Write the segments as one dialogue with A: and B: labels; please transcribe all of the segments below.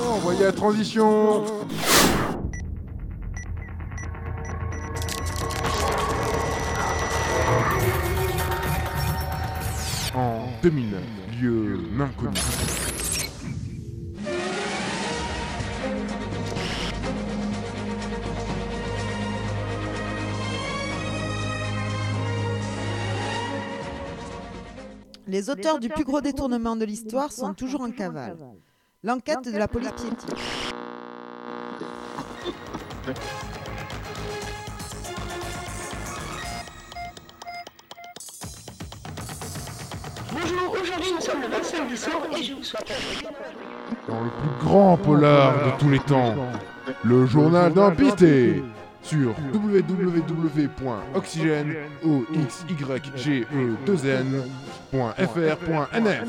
A: Envoyez la transition En 2000, lieu inconnu.
B: Les auteurs du plus gros détournement de l'histoire sont toujours en cavale. L'enquête de la police piétine.
C: Bonjour, aujourd'hui nous sommes le 25 décembre et je vous souhaite
A: Dans le plus grand polar de tous les temps, le journal d'un pisté sur www.oxygène.fr.nf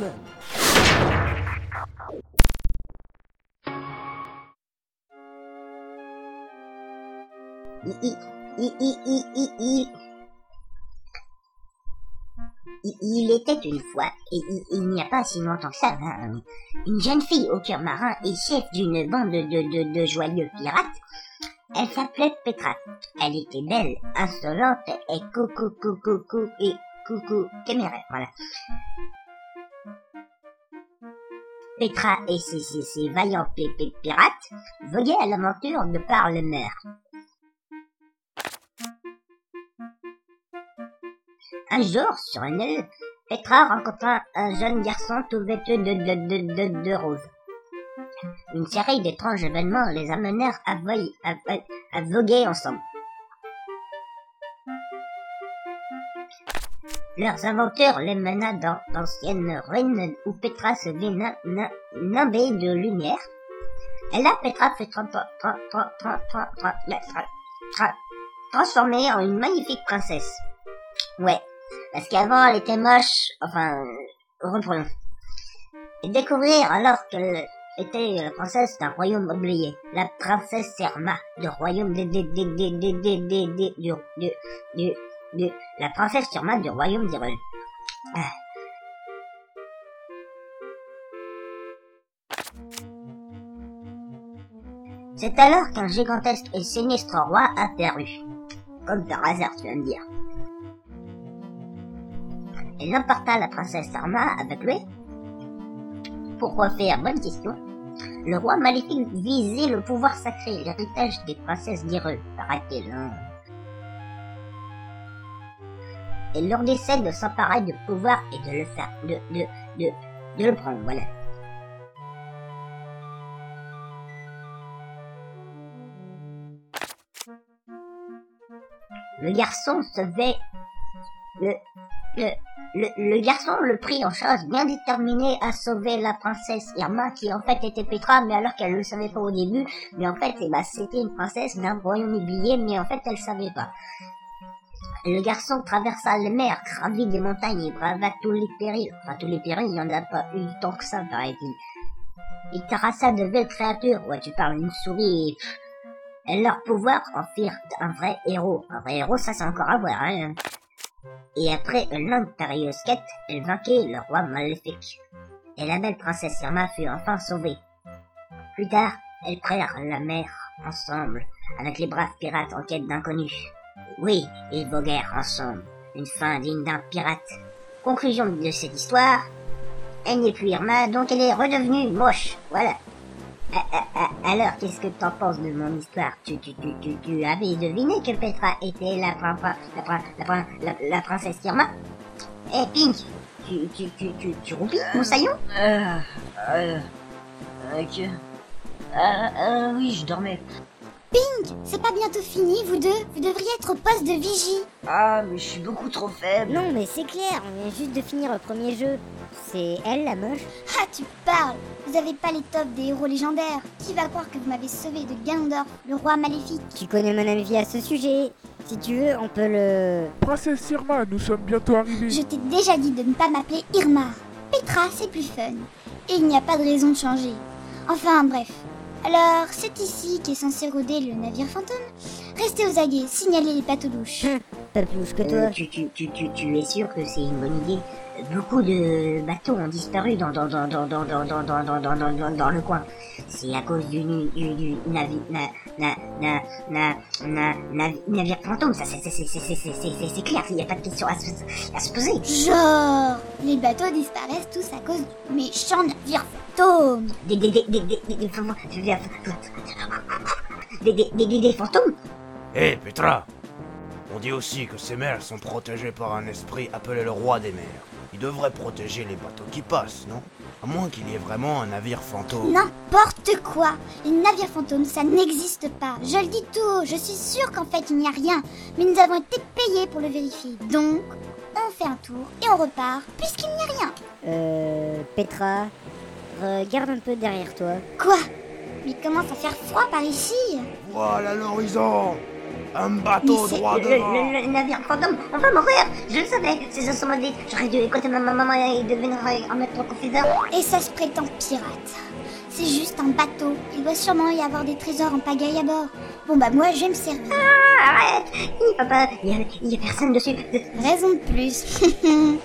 D: Il, était une fois, et il, n'y a pas si longtemps que ça, hein, une jeune fille au cœur marin et chef d'une bande de, joyeux pirates. Elle s'appelait Petra. Elle était belle, insolente et coucou coucou coucou et coucou téméraire. Voilà. Petra et ses, ses, ses vaillants pi- pi- pirates voguaient à l'aventure de par le. Un jour, sur une île, Petra rencontra un jeune garçon tout vêtu de, de, de, de rose. Une série d'étranges événements les amenèrent à, voguer ensemble. Leurs aventures les mena dans d'anciennes ruines où Petra se vit nimbée de lumière. Et là, Petra fut transformée en une magnifique princesse. Ouais, parce qu'avant elle était moche, enfin, euh, reprenons. Et découvrir alors qu'elle était la princesse d'un royaume oublié, la princesse Serma, du royaume des, du, du, du, la princesse Serma du royaume. Ah. C'est alors qu'un gigantesque et sinistre roi apparut. Comme par hasard, tu vas me dire. Il emporta la princesse Arma avec lui. Pourquoi faire Bonne question. Le roi maléfique visait le pouvoir sacré, l'héritage des princesses d'Hyrule, paraît-il. hein. Il leur décède de s'emparer du pouvoir et de le faire, de, de, de, de le prendre, voilà. Le garçon se vait le, le, le, garçon le prit en charge bien déterminé à sauver la princesse Irma qui en fait était Petra mais alors qu'elle ne le savait pas au début mais en fait eh ben, c'était une princesse d'un royaume oublié mais en fait elle savait pas. Le garçon traversa les mers, gravit des montagnes et brava tous les périls. Enfin tous les périls, il n'y en a pas eu tant que ça paraît-il. Il terrassa de belles créatures, ouais tu parles d'une souris et... et leurs pouvoirs en firent un vrai héros. Un vrai héros ça c'est encore à voir hein. Et après une longue périlleuse quête, elle vainquit le roi maléfique. Et la belle princesse Irma fut enfin sauvée. Plus tard, elles prirent la mer ensemble, avec les braves pirates en quête d'inconnus. Oui, ils voguèrent ensemble. Une fin digne d'un pirate. Conclusion de cette histoire, elle n'est plus Irma, donc elle est redevenue moche. Voilà. Ah, ah, ah, Alors, qu'est-ce que t'en penses de mon histoire? Tu, tu, tu, tu, tu avais deviné que Petra était la, la, prin- la, prin- la, la princesse Irma? Eh, Pink, tu, tu, tu, tu, tu roupilles, moussaillon
E: Euh, euh, ok. Ah, ah, oui, je dormais.
F: C'est pas bientôt fini, vous deux Vous devriez être au poste de vigie.
E: Ah, mais je suis beaucoup trop faible.
G: Non, mais c'est clair, on vient juste de finir le premier jeu. C'est elle la moche
F: Ah, tu parles Vous avez pas les tops des héros légendaires. Qui va croire que vous m'avez sauvé de Ganondorf, le roi maléfique
G: Tu connais mon avis à ce sujet. Si tu veux, on peut le...
A: Princesse Irma, nous sommes bientôt arrivés.
F: Je t'ai déjà dit de ne pas m'appeler Irma. Petra, c'est plus fun. Et il n'y a pas de raison de changer. Enfin, bref. Alors, c'est ici qu'est censé rôder le navire fantôme. Restez aux aguets, signalez les bateaux douches.
G: Pas plus que
D: Euh,
G: toi.
D: tu, tu, tu, tu, tu es sûr que c'est une bonne idée beaucoup de bateaux ont disparu dans, dans, dans, dans, dans, dans, dans, dans, dans, dans, dans, dans, dans le coin. C'est à cause du, nu- du, du navi, na, na, na, na, na, na- navire fantôme, ça c'est c'est- c'est- c'est- c'est- c'est- c'est- c'est clair, il n'y a pas de question à se, à se poser.
H: Genre, les bateaux disparaissent tous à cause du méchant navire fantôme.
D: Des, des, des, des, des, des, des, des, des, des, des, des fantômes
I: Petra On dit aussi que ces mers sont protégées par un esprit appelé le roi des mers. Il devrait protéger les bateaux qui passent, non? À moins qu'il y ait vraiment un navire fantôme.
H: N'importe quoi Les navires fantômes, ça n'existe pas. Je le dis tout haut, je suis sûre qu'en fait il n'y a rien. Mais nous avons été payés pour le vérifier. Donc, on fait un tour et on repart, puisqu'il n'y a rien.
G: Euh, Petra, regarde un peu derrière toi.
H: Quoi? Mais il commence à faire froid par ici.
I: Voilà l'horizon Un bateau droit
D: le,
I: devant
D: le, le navire fantôme, on va mourir Je le savais, ces os sont maudits. J'aurais dû écouter ma maman et devenir en mettre au confiseur.
H: Et ça se prétend pirate. C'est juste un bateau. Il doit sûrement y avoir des trésors en pagaille à bord. Bon bah moi je vais me servir.
D: Ah, arrête Il papa, il y a, il y a personne dessus.
H: Raison de plus.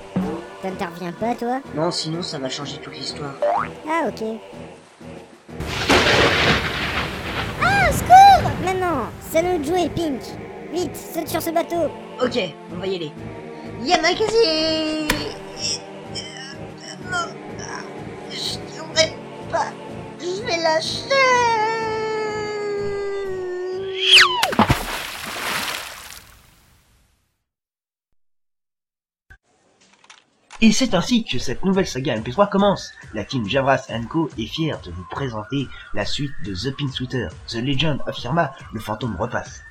G: T'interviens pas, toi?
E: Non, sinon ça va changer toute l'histoire.
G: Ah, ok.
H: ah, au secours
G: Maintenant, c'est de jouer, Pink. Vite, saute sur ce bateau.
E: Ok, on va y aller. Yamakasi Non, je n'aurais pas. Je vais lâcher.
J: Et c'est ainsi que cette nouvelle saga MP3 commence. La team Javras Co est fière de vous présenter la suite de The Pink Sweater, The Legend of Irma, le fantôme repasse.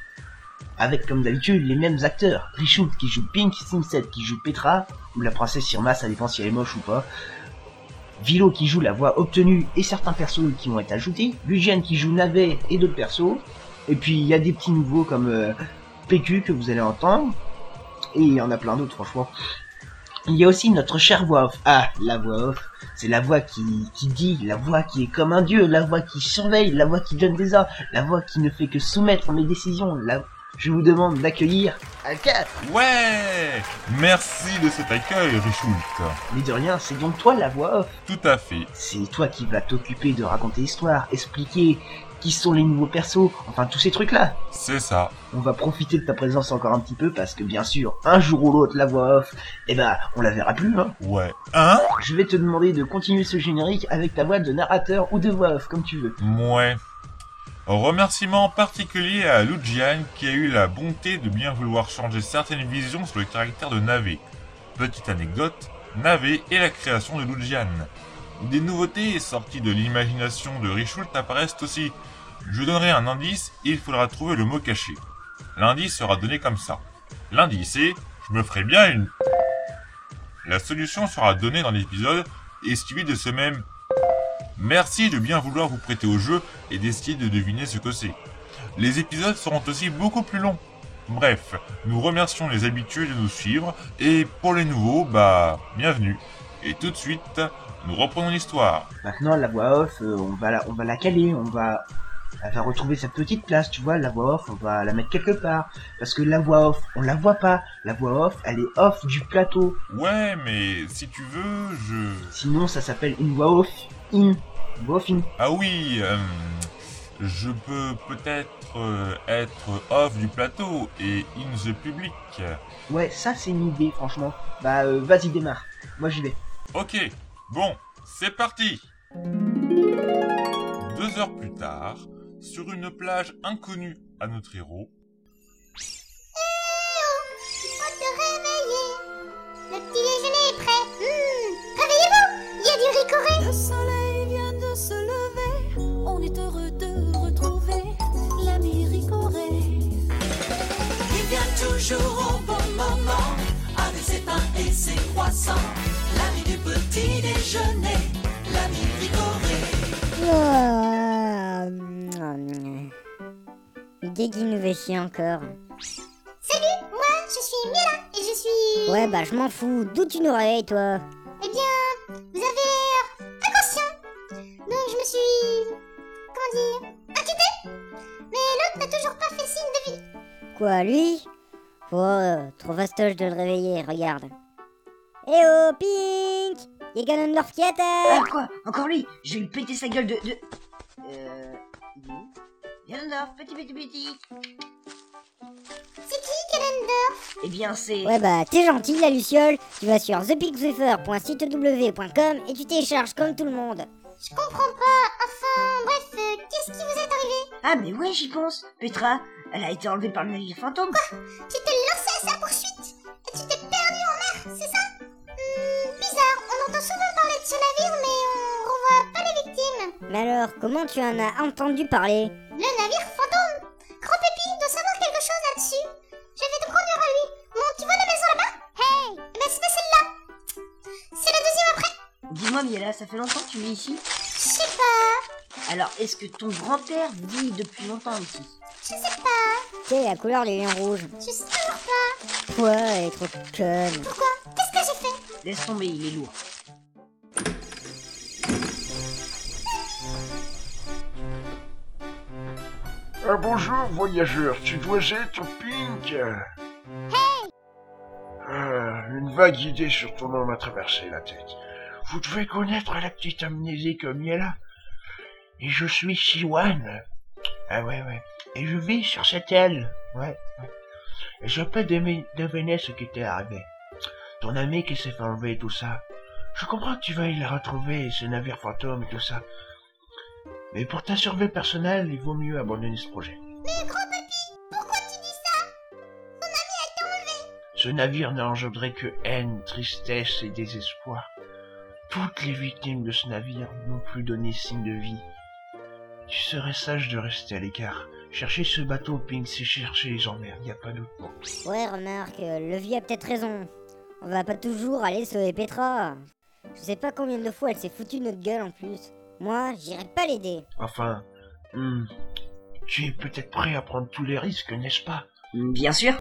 J: Avec comme d'habitude les mêmes acteurs, Richard qui joue Pink, Simset qui joue Petra, ou la princesse Irma, ça dépend si elle est moche ou pas. Vilo qui joue la voix obtenue et certains persos qui vont être ajoutés, Lucienne qui joue Navet et d'autres persos, et puis il y a des petits nouveaux comme euh, PQ que vous allez entendre, et il y en a plein d'autres franchement. Il y a aussi notre chère voix off. Ah, la voix off. C'est la voix qui, qui dit, la voix qui est comme un dieu, la voix qui surveille, la voix qui donne des ordres, la voix qui ne fait que soumettre mes décisions. La... Je vous demande d'accueillir Alka.
K: Ouais Merci de cet accueil, Richult.
J: Mais de rien, c'est donc toi la voix off.
K: Tout à fait.
J: C'est toi qui vas t'occuper de raconter l'histoire, expliquer qui sont les nouveaux persos, enfin tous ces trucs-là.
K: C'est ça.
J: On va profiter de ta présence encore un petit peu parce que bien sûr, un jour ou l'autre, la voix off, eh ben, on la verra plus, hein.
K: Ouais. Hein?
J: Je vais te demander de continuer ce générique avec ta voix de narrateur ou de voix off, comme tu veux.
K: Ouais. Remerciement particulier à Lujian qui a eu la bonté de bien vouloir changer certaines visions sur le caractère de Navé. Petite anecdote, Navé est la création de Lujian. Des nouveautés sorties de l'imagination de Richult apparaissent aussi. Je donnerai un indice il faudra trouver le mot caché. L'indice sera donné comme ça. L'indice est je me ferai bien une. La solution sera donnée dans l'épisode et suivie de ce même Merci de bien vouloir vous prêter au jeu et d'essayer de deviner ce que c'est. Les épisodes seront aussi beaucoup plus longs. Bref, nous remercions les habitués de nous suivre et pour les nouveaux, bah, bienvenue. Et tout de suite, nous reprenons l'histoire.
J: Maintenant, la voix off, euh, on va la caler, on va, elle va retrouver sa petite place, tu vois, la voix off, on va la mettre quelque part. Parce que la voix off, on la voit pas. La voix off, elle est off du plateau.
K: Ouais, mais si tu veux, je...
J: Sinon, ça s'appelle une voix off in. Une voix off in.
K: Ah oui, euh, je peux peut-être euh, être off du plateau et in the public.
J: Ouais, ça c'est une idée, franchement. Bah, euh, vas-y, démarre. Moi, j'y vais.
K: Ok, bon, c'est parti Deux heures plus tard, sur une plage inconnue à notre héros,
H: Il faut te réveiller. Le petit déjeuner est prêt. Hum, Réveillez-vous Il y a du ricoré.
L: Le soleil vient de se lever, on est heureux de retrouver l'ami Ricoré. Il vient toujours au bon moment, avec ses pains et ses croissants, l'ami du petit déjeuner, l'ami Ricoré.
G: Dès qu'il nous fait chier encore.
H: Salut, moi je suis Mila et je suis...
G: Ouais, bah je m'en fous. D'où tu nous réveilles, toi?
H: Eh bien, vous avez l'air inconscient. Donc je me suis... Comment dire Inquiétée Mais l'autre n'a toujours pas fait signe de vie.
G: Quoi, lui? Oh, trop fastoche de le réveiller, regarde. Eh oh, Pink Y'a Ganondorf qui
E: Ah quoi? Encore lui? Je vais lui péter sa gueule de... de... Euh... petit petit petit.
F: C'est qui, Ganondorf
E: Eh bien c'est...
G: Ouais bah, t'es gentil la Luciole, tu vas sur thepinkzephyr.sitew.com et tu télécharges comme tout le monde.
F: Je comprends pas. Enfin, bref, euh, qu'est-ce qui vous est arrivé?
E: Ah mais ouais j'y pense. Petra, elle a été enlevée par le navire fantôme.
F: Tu t'es lancé à sa poursuite? Et tu t'es perdu en mer, c'est ça? Hmm, Bizarre, on entend souvent parler de ce navire, mais
G: Mais alors, comment tu en as entendu parler?
F: Le navire fantôme Grand Pépi doit savoir quelque chose là-dessus. Je vais te conduire à lui. Bon, tu vois la maison là-bas? Hey Eh ben, c'est celle-là. C'est la deuxième après
E: Dis-moi Miela, ça fait longtemps que tu vis ici?
F: Je sais pas.
E: Alors est-ce que ton grand-père vit depuis longtemps ici?
F: Je sais pas.
G: Quelle est la couleur des lions rouges?
F: Je sais toujours pas.
G: Toi, elle est trop conne.
F: Pourquoi? Qu'est-ce que j'ai fait?
E: Laisse tomber, il est lourd.
J: Ah, bonjour, voyageur, tu dois être Pink
F: Hey
J: Ah, Une vague idée sur ton nom m'a traversé la tête. Vous devez connaître la petite amnésie comme. Et je suis Siwan. Ah ouais, ouais. Et je vis sur cette aile. Ouais. Et je peux deviner ce qui t'est arrivé. Ton ami qui s'est fait enlever et tout ça. Je comprends que tu veuilles la retrouver, ce navire fantôme et tout ça. Mais pour ta survie personnelle, il vaut mieux abandonner ce projet.
F: Mais Grand Pépi, pourquoi tu dis ça? Ton ami a été enlevé.
J: Ce navire n'a engendré que haine, tristesse et désespoir. Toutes les victimes de ce navire n'ont plus donné signe de vie. Tu serais sage de rester à l'écart. Chercher ce bateau, Pink, c'est chercher les emmerdes, y a pas d'autre mot.
G: Ouais, remarque, le vieux a peut-être raison. On va pas toujours aller sauver Petra. Je sais pas combien de fois elle s'est foutue notre gueule en plus. Moi, j'irai pas l'aider.
J: Enfin, hmm, tu es peut-être prêt à prendre tous les risques, n'est-ce pas?
E: Bien sûr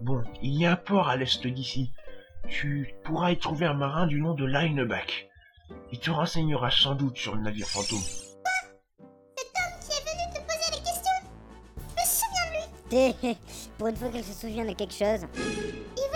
J: Bon, il y a un port à l'est d'ici. Tu pourras y trouver un marin du nom de Lineback. Il te renseignera sans doute sur le navire fantôme.
F: Cet homme qui est venu te poser des questions? Je me souviens de lui.
G: Pour une fois qu'elle se souvient de quelque chose.
F: Il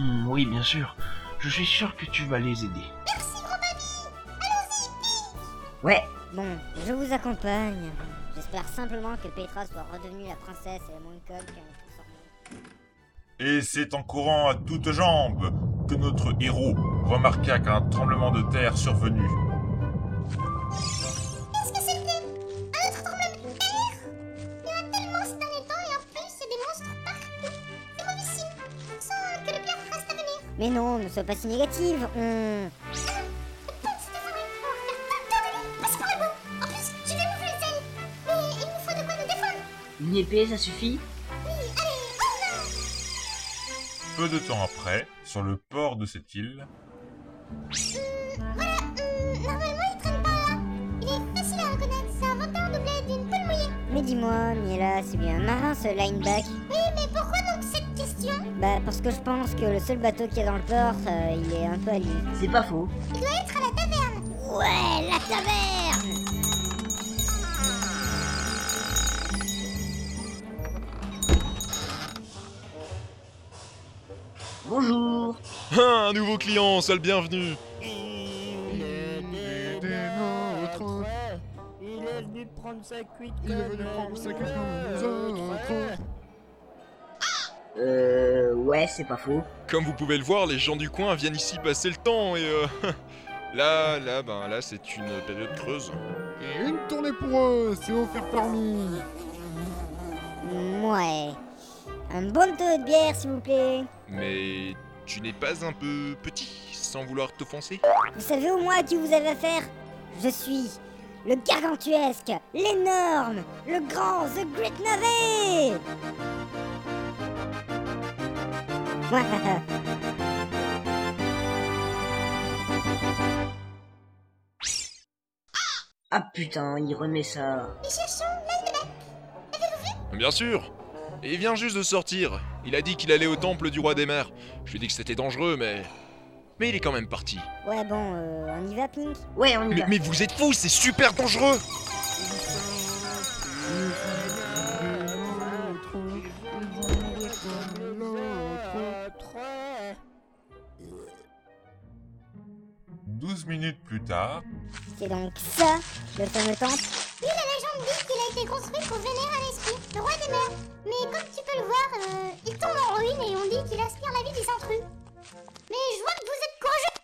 J: Hmm, oui, bien sûr. Je suis sûr que tu vas les aider.
F: Merci, grand papy. Allons-y.
E: Ouais,
G: Bon, je vous accompagne. J'espère simplement que Petra soit redevenue la princesse et la moins conne qu'elle peut
K: Et c'est en courant à toutes jambes que notre héros remarqua qu'un tremblement de terre survenu.
G: Mais non, ne sois pas si négative. On...
F: De de
E: une épée ça suffit
F: Oui, allez, non
K: Peu de temps après, sur le port de cette île,
F: Hum, voilà, hum, normalement il traîne pas là. Il est facile à reconnaître, c'est un moteur doublé d'une poule mouillée.
G: Mais dis-moi, Miela, c'est bien un marin ce lineback
F: question?
G: Bah parce que je pense que le seul bateau qu'il y a dans le port, euh, il est un peu à lui.
E: C'est pas faux.
F: Il doit être à la taverne.
G: Ouais, la taverne
E: Bonjour
M: Ah, un nouveau client, le bienvenu.
A: Il est des nôtres.
N: Il est venu prendre sa cuite
A: Il est venu prendre sa cuite comme nous autres.
E: Euh... Ouais, c'est pas faux.
M: Comme vous pouvez le voir, les gens du coin viennent ici passer le temps et euh... Là, là, ben là, c'est une période creuse.
A: Et une tournée pour eux, c'est offert parmi.
G: Ouais. Un bon taux de bière, s'il vous plaît.
M: Mais tu n'es pas un peu petit, sans vouloir t'offenser
G: Vous savez au moins à qui vous avez affaire? Je suis le gargantuesque, l'énorme, le grand, The Great Navet
E: Ah putain, il remet ça.
F: Nous cherchons Lineback.
M: Bien sûr Et il vient juste de sortir. Il a dit qu'il allait au temple du roi des mers. Je lui ai dit que c'était dangereux, mais... Mais il est quand même parti.
G: Ouais, bon, euh, on y va, Pink?
E: Ouais, on y
M: Mais,
E: va.
M: mais vous êtes fous, c'est super dangereux
K: 12 minutes plus tard,
G: C'est donc ça, le fameux temple
F: Oui, la légende dit qu'il a été construit pour vénérer un esprit, le roi des mers. Mais comme tu peux le voir, euh, il tombe en ruine et on dit qu'il aspire la vie des intrus. Mais je vois que vous êtes courageux.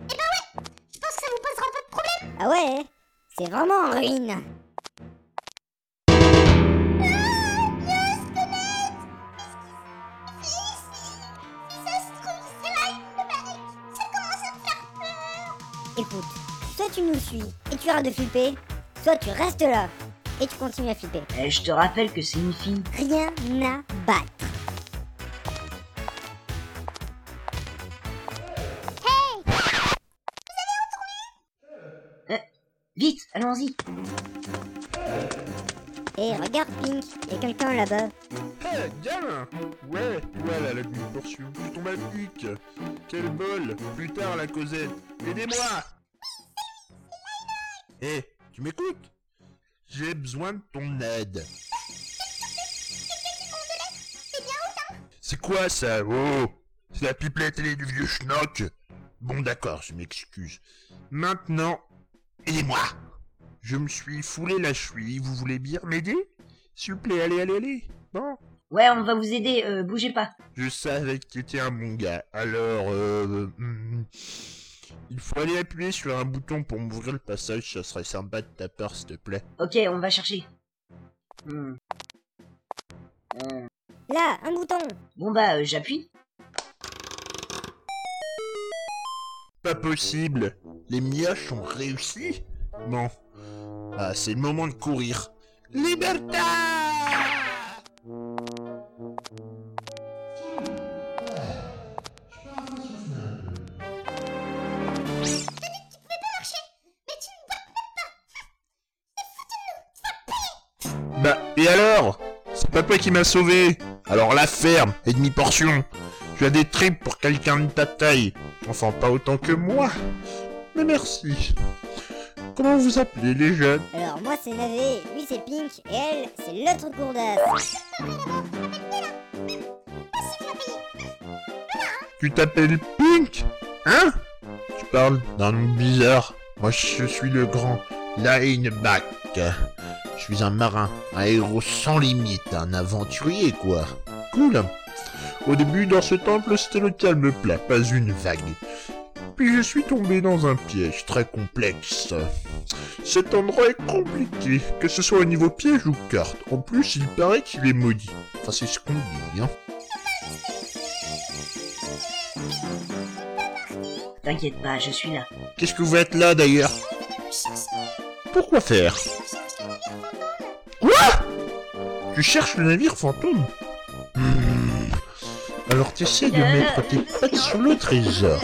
F: Eh ben ouais, je pense que ça vous posera pas de problème.
G: Ah ouais C'est vraiment en ruine Écoute, soit tu nous suis et tu arrêtes de flipper, soit tu restes là et tu continues à flipper.
E: Eh, je te rappelle que c'est une fille.
G: Rien à battre.
E: Eh, vite, allons-y.
G: Et regarde Pink, y a quelqu'un là-bas.
O: Hé, gamin Ouais, voilà la petite portion. Je tombe à. Quel bol Plus tard, la Cosette. Aidez-moi Hé, tu m'écoutes? J'ai besoin de ton aide. C'est quoi ça? Oh C'est la pipelette télé du vieux schnock Bon d'accord, je m'excuse. Maintenant, aidez-moi Je me suis foulé la cheville, vous voulez bien m'aider? S'il vous plaît, allez, allez, allez Bon
E: Ouais, on va vous aider, euh, bougez pas.
O: Je savais que tu étais un bon gars. Alors, euh, hmm, il faut aller appuyer sur un bouton pour m'ouvrir le passage. Ça serait sympa de ta part, s'il te plaît.
E: Ok, on va chercher. Hmm. Euh,
G: Là, un bouton
E: Bon bah, euh, j'appuie.
O: Pas possible. Les mioches ont réussi. Bon. Ah, c'est le moment de courir. Liberté Bah, et alors? C'est papa qui m'a sauvé Alors la ferme et demi-portion Tu as des tripes pour quelqu'un de ta taille. Enfin, pas autant que moi. Mais merci. Comment vous appelez les jeunes?
G: Alors moi c'est Navé, lui c'est Pink, et elle c'est l'autre gourdasse.
O: Tu t'appelles Pink Hein? Tu parles d'un nom bizarre. Moi je suis le grand Lineback. Je suis un marin, un héros sans limite, un aventurier quoi. Cool. Au début dans ce temple c'était le calme plat, pas une vague. Puis je suis tombé dans un piège très complexe. Cet endroit est compliqué, que ce soit au niveau piège ou carte. En plus, il paraît qu'il est maudit. Enfin, c'est ce qu'on dit, hein.
E: T'inquiète pas, je suis là.
O: Qu'est-ce que vous êtes là d'ailleurs Pourquoi faire Quoi Tu cherches le navire fantôme Hmm. Alors t'essaies de mettre tes pattes sur le trésor.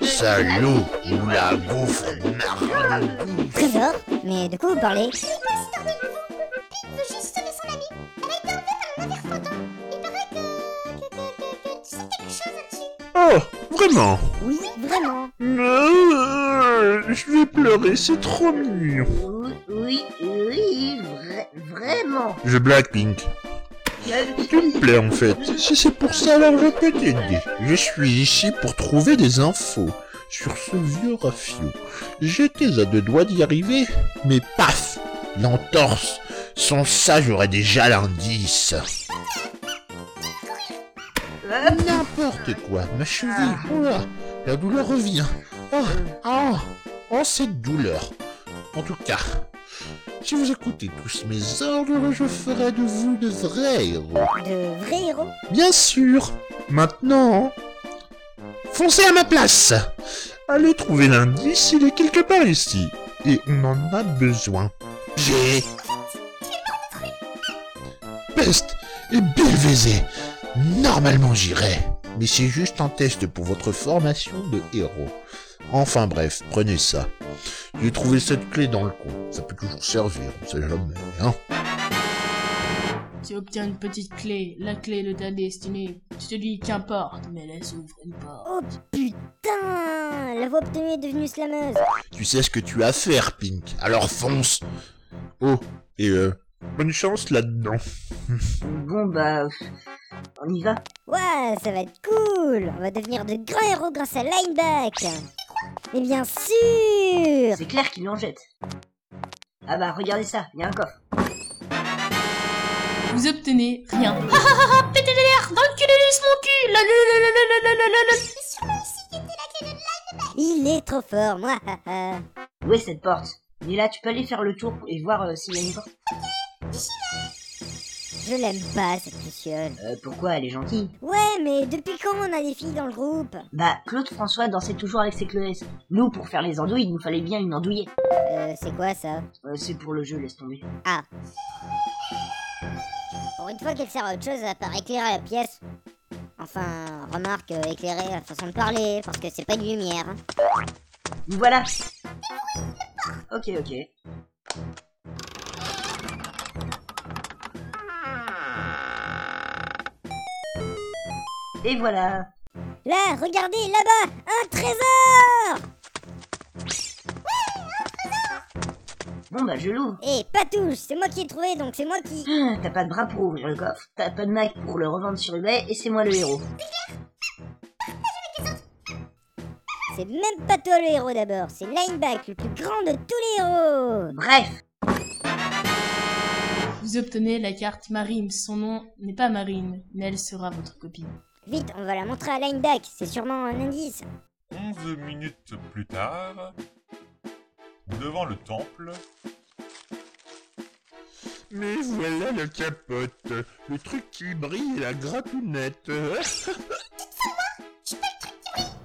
O: Salaud Ou la de goût.
G: Trésor Mais de quoi vous parlez
F: veut juste
O: pleurer, c'est trop mignon.
E: Oui, oui, oui, vra- vraiment.
O: Je blague, Pink. Tu me plais en fait. Si c'est pour ça, alors je peux t'aider. Je suis ici pour trouver des infos sur ce vieux rafio. J'étais à deux doigts d'y arriver, mais paf L'entorse Sans ça, j'aurais déjà l'indice. N'importe quoi, ma cheville, oh là, la douleur revient. Oh, oh, oh, cette douleur. En tout cas, si vous écoutez tous mes ordres, je ferai de vous de vrais héros.
G: De vrais héros?
O: Bien sûr. Maintenant, foncez à ma place. Allez trouver l'indice, il est quelque part ici. Et on en a besoin. J'ai... Peste et BVZ. Normalement j'irai. Mais c'est juste un test pour votre formation de héros. Enfin bref, prenez ça. J'ai trouvé cette clé dans le coin. Ça peut toujours servir, on sait jamais, hein.
P: Tu obtiens une petite clé, la clé de ta destinée. Tu te dis qu'importe, mais laisse ouvre une porte.
G: Oh putain La voix obtenue est devenue slameuse.
O: Tu sais ce que tu as à faire, Pink. Alors fonce. Oh, et euh, bonne chance là-dedans.
E: Bon bah, on y va.
G: Ouais, ça va être cool On va devenir de grands héros grâce à Lineback mais bien sûr
E: C'est clair qu'il en jette. Ah bah regardez ça, il y a un coffre.
P: Vous obtenez rien. Ah ah ah, ah pétez les l'air Dans le mon cul la, la, la, la,
G: Il est trop fort, moi
E: Où est cette porte? Nila, tu peux aller faire le tour et voir euh, s'il y a une porte
G: je l'aime pas, cette luciole.
E: Euh, pourquoi Elle est gentille.
G: Ouais, mais depuis quand on a des filles dans le groupe
E: Bah, Claude François dansait toujours avec ses clownesses. Nous, pour faire les andouilles, il nous fallait bien une andouillée.
G: Euh, c'est quoi ça
E: Euh, c'est pour le jeu, laisse tomber.
G: Ah. Pour une fois qu'elle sert à autre chose à part éclairer la pièce. Enfin, remarque, euh, éclairer la façon de parler, parce que c'est pas une lumière.
E: voilà Ok, ok. Et voilà
G: Là, regardez, là-bas, un trésor
E: Bon bah je l'ouvre.
G: Et pas touche, c'est moi qui ai trouvé, donc c'est moi qui...
E: Ah, T'as pas de bras pour ouvrir le coffre, t'as pas de Mac pour le revendre sur eBay, et c'est moi le héros.
G: C'est même pas toi le héros d'abord, c'est Lineback, le plus grand de tous les héros
E: Bref
P: Vous obtenez la carte Marine. Son nom n'est pas Marine, mais elle sera votre copine.
G: Vite, on va la montrer à Lineback, c'est sûrement un indice.
K: 11 minutes plus tard, devant le temple,
O: Mais voilà la capote, le truc qui brille et la gratounette.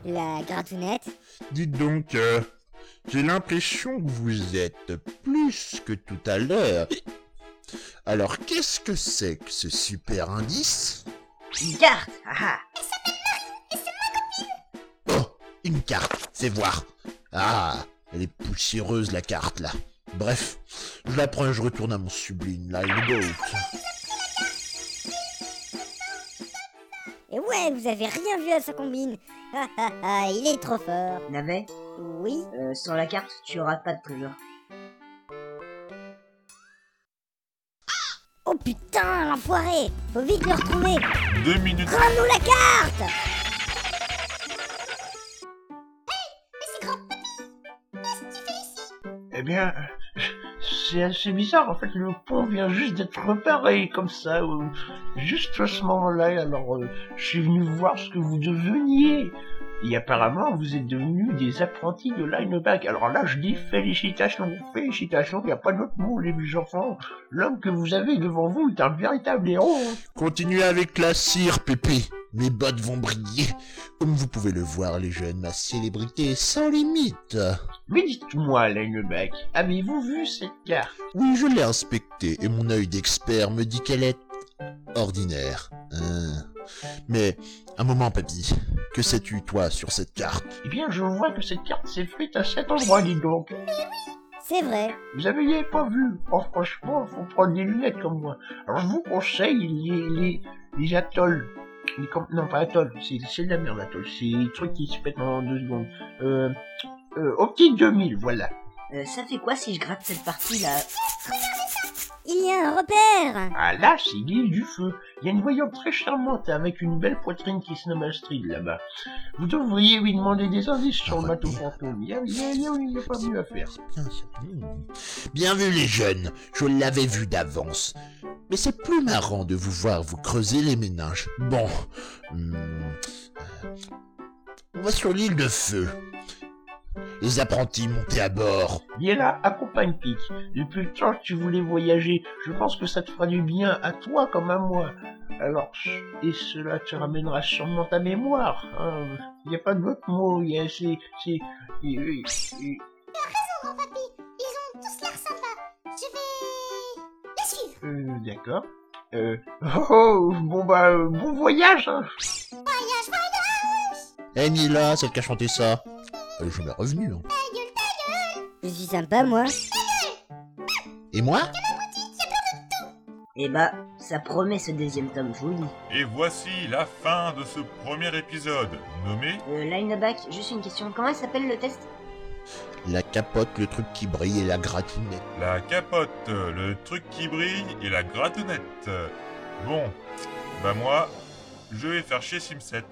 G: La gratounette
O: Dites donc, euh, j'ai l'impression que vous êtes plus que tout à l'heure. Alors qu'est-ce que c'est que ce super indice?
E: Une carte Ah.
O: Oh, une carte, fais voir. Ah, elle est poussiéreuse la carte là. Bref, je la prends et je retourne à mon sublime line boat.
G: Et ouais, vous avez rien vu à sa combine. Ah ah ah, il est trop fort.
E: Navet
G: Oui.
E: Euh, Sans la carte, tu auras pas de trésor.
G: Faut vite le retrouver
K: deux minutes,
G: Rends-nous la carte
J: Eh bien, c'est assez bizarre. En fait, le pont vient juste d'être réparé comme ça, juste à ce moment-là. Alors, euh, je suis venu voir ce que vous deveniez. Et apparemment, vous êtes devenus des apprentis de Lineback. Alors là, je dis félicitations, félicitations. Il n'y a pas d'autre mot, les enfants. L'homme que vous avez devant vous est un véritable héros. hein.
O: Continuez avec la cire, Pépé. Mes bottes vont briller. Comme vous pouvez le voir, les jeunes, ma célébrité est sans limite.
J: Mais dites-moi, Lineback, avez-vous vu cette carte?
O: Oui, je l'ai inspectée et mon œil d'expert me dit qu'elle est ordinaire. Hein. Mais, un moment, papy. Que sais-tu, toi, sur cette carte?
J: Eh bien, je vois que cette carte s'est faite à cet endroit, dis donc.
G: C'est vrai.
J: Vous aviez pas vu. Oh, franchement, faut prendre des lunettes comme moi. Alors, je vous conseille les, les, les atolls. Les com- non, pas atolls, c'est c'est de la merde, atolls. C'est des trucs qui se pètent en deux secondes. Euh, euh, Optique 2000, voilà.
E: Euh, ça fait quoi si je gratte cette partie là
G: Il y a un repère
J: Ah là, c'est l'île du feu. Il y a une voyante très charmante avec une belle poitrine qui se nomme Astrid là-bas. Vous devriez lui demander des indices sur le bateau fantôme. Il y a, pas mieux à faire.
O: Bien vu, les jeunes. Je l'avais vu d'avance. Mais c'est plus marrant de vous voir vous creuser les méninges. Bon. hum, euh, on va sur l'île de feu. Les apprentis montés à bord.
J: Liela, accompagne Pic. Depuis le temps que tu voulais voyager, je pense que ça te fera du bien à toi comme à moi. Alors, et cela te ramènera sûrement ta mémoire. Il n'y a pas d'autre mot. Il y a, c'est, c'est, et-
F: Raison, papy. Ils ont tous l'air sympas. Je vais les suivre.
J: euh, d'accord. Euh, oh, oh, bon bah, euh, bon voyage. Hein.
F: Voyage, voyage.
O: Eh, Mila, celle qui a chanté ça. Elle est jamais revenue. Hein.
G: Je suis sympa, moi.
O: Et moi?
E: Eh bah, ça promet ce deuxième tome, je vous le dis.
K: et voici la fin de ce premier épisode, nommé
E: Euh, Lineback, juste une question. Comment il s'appelle le test?
O: La capote, le truc qui brille et la gratinette.
K: La capote, le truc qui brille et la grattonnette. Bon, bah moi, je vais faire chez Simset.